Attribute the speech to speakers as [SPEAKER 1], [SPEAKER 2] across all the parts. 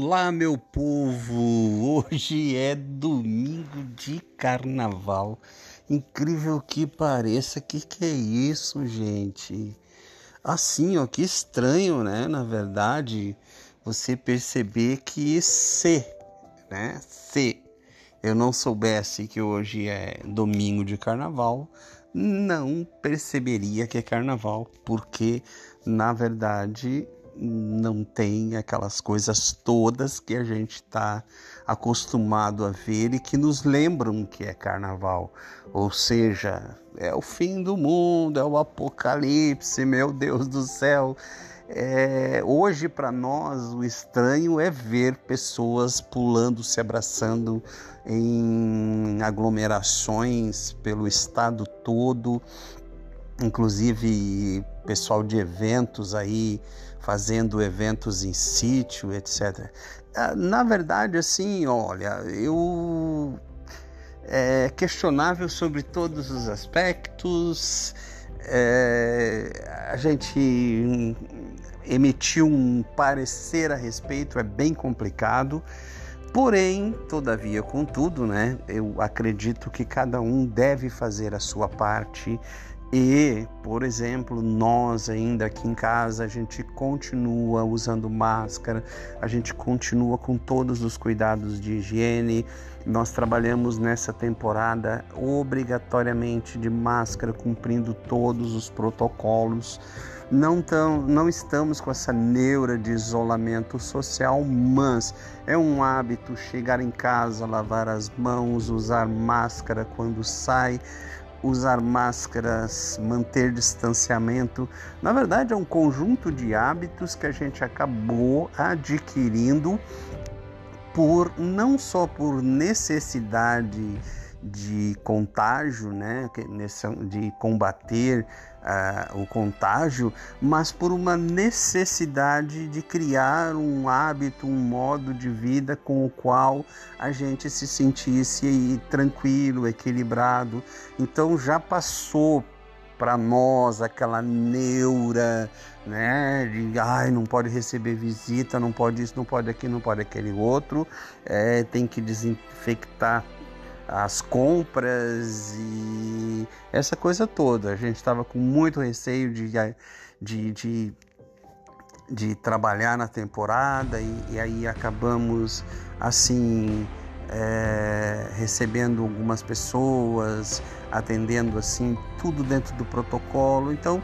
[SPEAKER 1] Olá, meu povo! Hoje é domingo de carnaval. Incrível que pareça, que que é isso, gente? Assim, ó, que estranho, né? Na verdade, você perceber que se, né? Se eu não soubesse que hoje é domingo de carnaval, não perceberia que é carnaval, porque na verdade não tem aquelas coisas todas que a gente está acostumado a ver e que nos lembram que é carnaval. Ou seja, é o fim do mundo, é o apocalipse, meu Deus do céu. É, hoje, para nós, o estranho é ver pessoas pulando, se abraçando em aglomerações pelo estado todo, inclusive pessoal de eventos aí fazendo eventos em sítio, etc. Ah, na verdade, assim, olha, eu é questionável sobre todos os aspectos. É, a gente emitiu um parecer a respeito, é bem complicado. Porém, todavia, contudo, né, eu acredito que cada um deve fazer a sua parte e, por exemplo, nós ainda aqui em casa, a gente continua usando máscara, a gente continua com todos os cuidados de higiene. Nós trabalhamos nessa temporada obrigatoriamente de máscara, cumprindo todos os protocolos. Não, tão, não estamos com essa neura de isolamento social, mas é um hábito chegar em casa, lavar as mãos, usar máscara quando sai usar máscaras, manter distanciamento. Na verdade, é um conjunto de hábitos que a gente acabou adquirindo por não só por necessidade de contágio, né, de combater uh, o contágio, mas por uma necessidade de criar um hábito, um modo de vida com o qual a gente se sentisse tranquilo, equilibrado. Então já passou para nós aquela neura, né, de ai, não pode receber visita, não pode isso, não pode aquilo, não pode aquele outro, é, tem que desinfectar as compras e essa coisa toda. A gente estava com muito receio de, de, de, de, trabalhar na temporada e, e aí acabamos assim é, recebendo algumas pessoas, atendendo assim tudo dentro do protocolo. Então,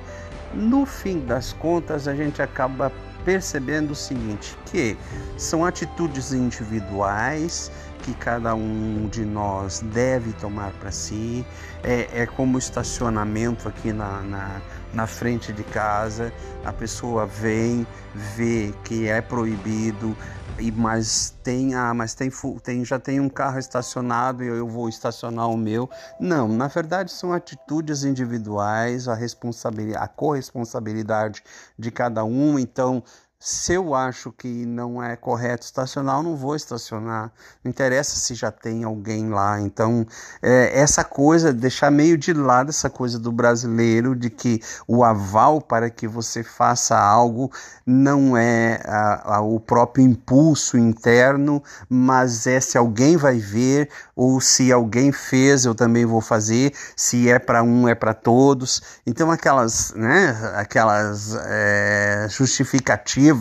[SPEAKER 1] no fim das contas, a gente acaba percebendo o seguinte, que são atitudes individuais que cada um de nós deve tomar para si. É, é como estacionamento aqui na, na, na frente de casa. A pessoa vem, vê que é proibido, e mas tem ah, mas tem, tem já tem um carro estacionado e eu vou estacionar o meu não na verdade são atitudes individuais a responsabilidade a corresponsabilidade de cada um então se eu acho que não é correto estacionar, eu não vou estacionar. Não interessa se já tem alguém lá. Então, é, essa coisa, deixar meio de lado essa coisa do brasileiro de que o aval para que você faça algo não é a, a, o próprio impulso interno, mas é se alguém vai ver ou se alguém fez, eu também vou fazer. Se é para um, é para todos. Então, aquelas, né, aquelas é, justificativas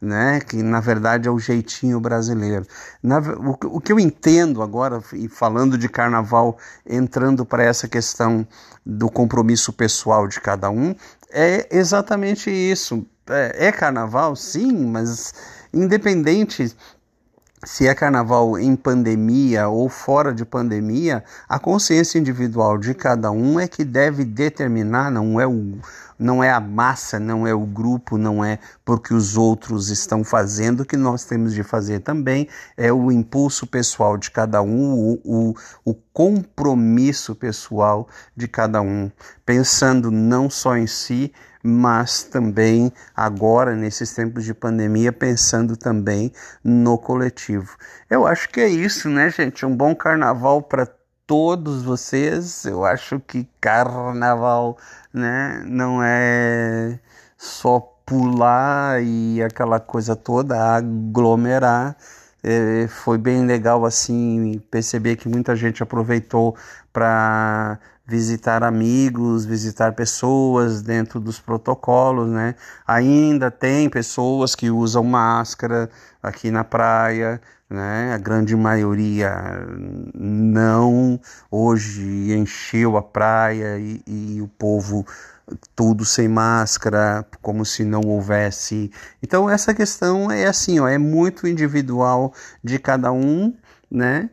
[SPEAKER 1] né? Que na verdade é o jeitinho brasileiro. Na, o, o que eu entendo agora, e falando de carnaval, entrando para essa questão do compromisso pessoal de cada um, é exatamente isso. É, é carnaval, sim, mas independente se é carnaval em pandemia ou fora de pandemia, a consciência individual de cada um é que deve determinar, não é o não é a massa, não é o grupo, não é porque os outros estão fazendo que nós temos de fazer também, é o impulso pessoal de cada um, o, o, o compromisso pessoal de cada um, pensando não só em si, mas também agora, nesses tempos de pandemia, pensando também no coletivo. Eu acho que é isso, né, gente? Um bom carnaval para todos vocês. Eu acho que carnaval, né, não é só pular e aquela coisa toda, aglomerar. É, foi bem legal assim perceber que muita gente aproveitou para visitar amigos, visitar pessoas dentro dos protocolos, né? Ainda tem pessoas que usam máscara aqui na praia, né? A grande maioria não. Hoje encheu a praia e, e o povo tudo sem máscara, como se não houvesse. Então essa questão é assim, ó, é muito individual de cada um, né?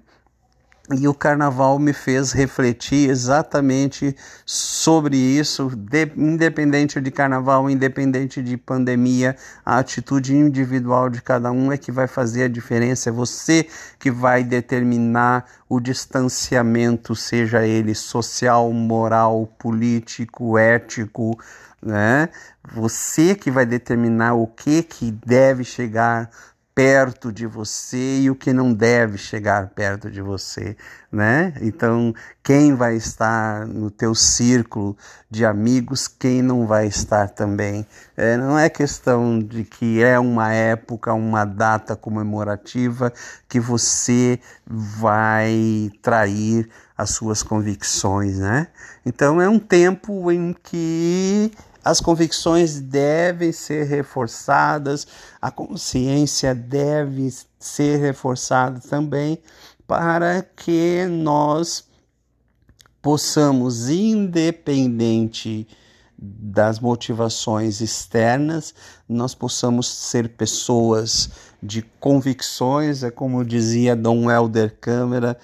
[SPEAKER 1] E o carnaval me fez refletir exatamente sobre isso, de, independente de carnaval, independente de pandemia, a atitude individual de cada um é que vai fazer a diferença. É você que vai determinar o distanciamento, seja ele social, moral, político, ético, né? Você que vai determinar o que que deve chegar perto de você e o que não deve chegar perto de você, né? Então, quem vai estar no teu círculo de amigos, quem não vai estar também. É, não é questão de que é uma época, uma data comemorativa que você vai trair as suas convicções, né? Então, é um tempo em que as convicções devem ser reforçadas, a consciência deve ser reforçada também para que nós possamos, independente das motivações externas, nós possamos ser pessoas de convicções, é como dizia Dom Helder Câmara,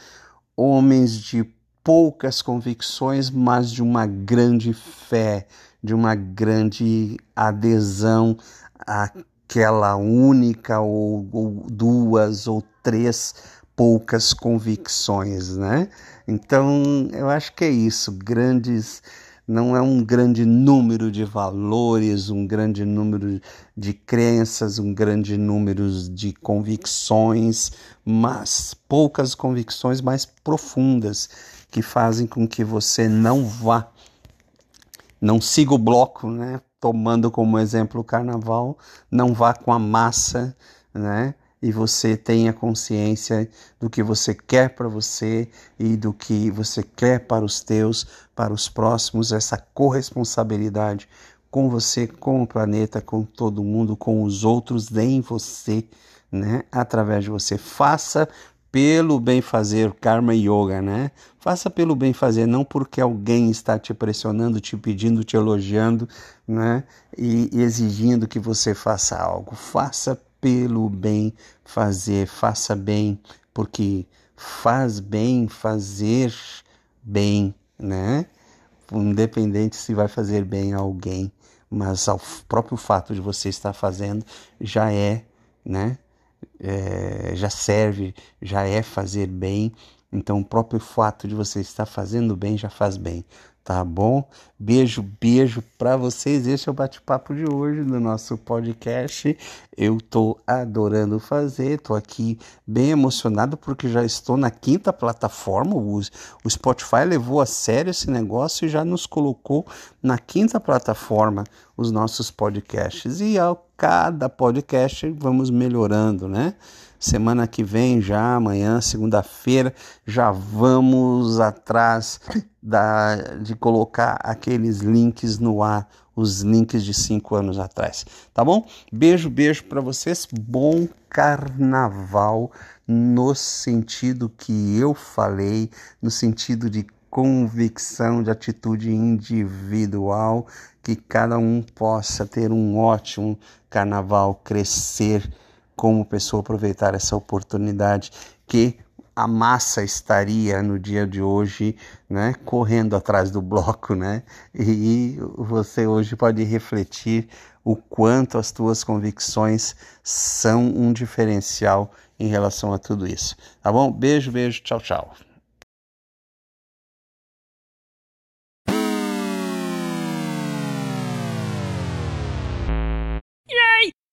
[SPEAKER 1] homens de poucas convicções, mas de uma grande fé, de uma grande adesão àquela única ou, ou duas ou três poucas convicções, né? Então, eu acho que é isso, grandes não é um grande número de valores, um grande número de crenças, um grande número de convicções, mas poucas convicções mais profundas que fazem com que você não vá não siga o bloco, né? Tomando como exemplo o carnaval, não vá com a massa, né? E você tenha consciência do que você quer para você e do que você quer para os teus, para os próximos, essa corresponsabilidade com você, com o planeta, com todo mundo, com os outros, em você, né? Através de você. Faça pelo bem fazer, karma yoga, né? Faça pelo bem fazer, não porque alguém está te pressionando, te pedindo, te elogiando, né? E, exigindo que você faça algo. Faça pelo bem fazer, faça bem, porque faz bem fazer bem, né? Independente se vai fazer bem a alguém, mas ao próprio fato de você estar fazendo já é, né? É, já serve, já é fazer bem. Então, o próprio fato de você estar fazendo bem já faz bem, tá bom? Beijo, beijo para vocês. Esse é o bate-papo de hoje do nosso podcast. Eu tô adorando fazer, tô aqui bem emocionado porque já estou na quinta plataforma. O, o Spotify levou a sério esse negócio e já nos colocou na quinta plataforma os nossos podcasts. E ao cada podcast vamos melhorando, né? Semana que vem, já amanhã, segunda-feira, já vamos atrás da, de colocar aqueles links no ar, os links de cinco anos atrás, tá bom? Beijo, beijo para vocês, bom carnaval no sentido que eu falei, no sentido de convicção, de atitude individual, que cada um possa ter um ótimo carnaval, crescer como pessoa aproveitar essa oportunidade que a massa estaria no dia de hoje, né, correndo atrás do bloco, né? E você hoje pode refletir o quanto as tuas convicções são um diferencial em relação a tudo isso. Tá bom? Beijo, beijo, tchau, tchau.